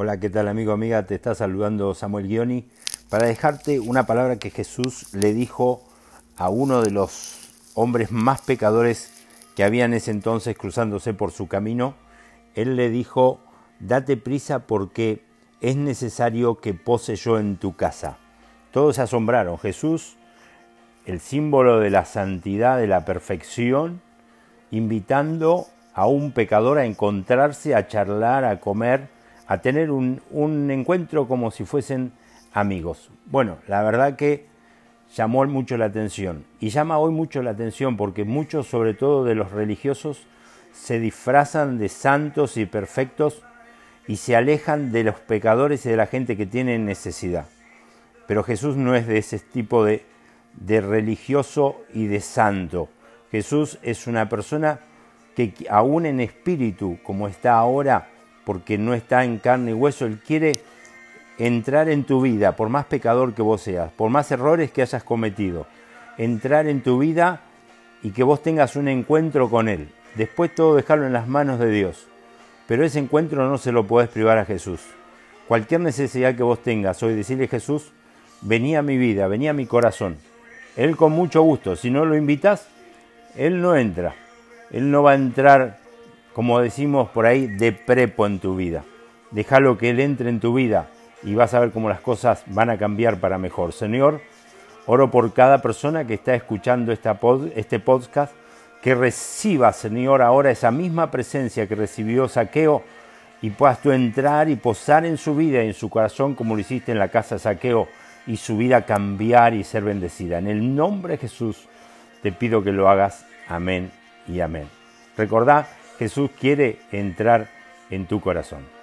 Hola, ¿qué tal amigo, amiga? Te está saludando Samuel Guioni para dejarte una palabra que Jesús le dijo a uno de los hombres más pecadores que había en ese entonces cruzándose por su camino. Él le dijo, date prisa porque es necesario que pose yo en tu casa. Todos se asombraron. Jesús, el símbolo de la santidad, de la perfección, invitando a un pecador a encontrarse, a charlar, a comer, a tener un, encuentro como si fuesen amigos. Bueno, la verdad que llamó mucho la atención y llama hoy mucho la atención porque muchos, sobre todo de los religiosos, se disfrazan de santos y perfectos y se alejan de los pecadores y de la gente que tiene necesidad. Pero Jesús no es de ese tipo de, de religioso y de santo. Jesús es una persona que aún en espíritu, como está ahora, porque no está en carne y hueso, Él quiere entrar en tu vida, por más pecador que vos seas, por más errores que hayas cometido, entrar en tu vida y que vos tengas un encuentro con Él. Después todo dejarlo en las manos de Dios. Pero ese encuentro no se lo podés privar a Jesús. Cualquier necesidad que vos tengas hoy, decirle Jesús, vení a mi vida, vení a mi corazón. Él con mucho gusto, si no lo invitas, Él no entra. Él no va a entrar, como decimos por ahí, de prepo en tu vida. Déjalo que Él entre en tu vida y vas a ver cómo las cosas van a cambiar para mejor. Señor, oro por cada persona que está escuchando este podcast, que reciba, Señor, ahora esa misma presencia que recibió Saqueo y puedas tú entrar y posar en su vida y en su corazón como lo hiciste en la casa de Saqueo y su vida cambiar y ser bendecida. En el nombre de Jesús te pido que lo hagas. Amén y amén. Recordá, Jesús quiere entrar en tu corazón.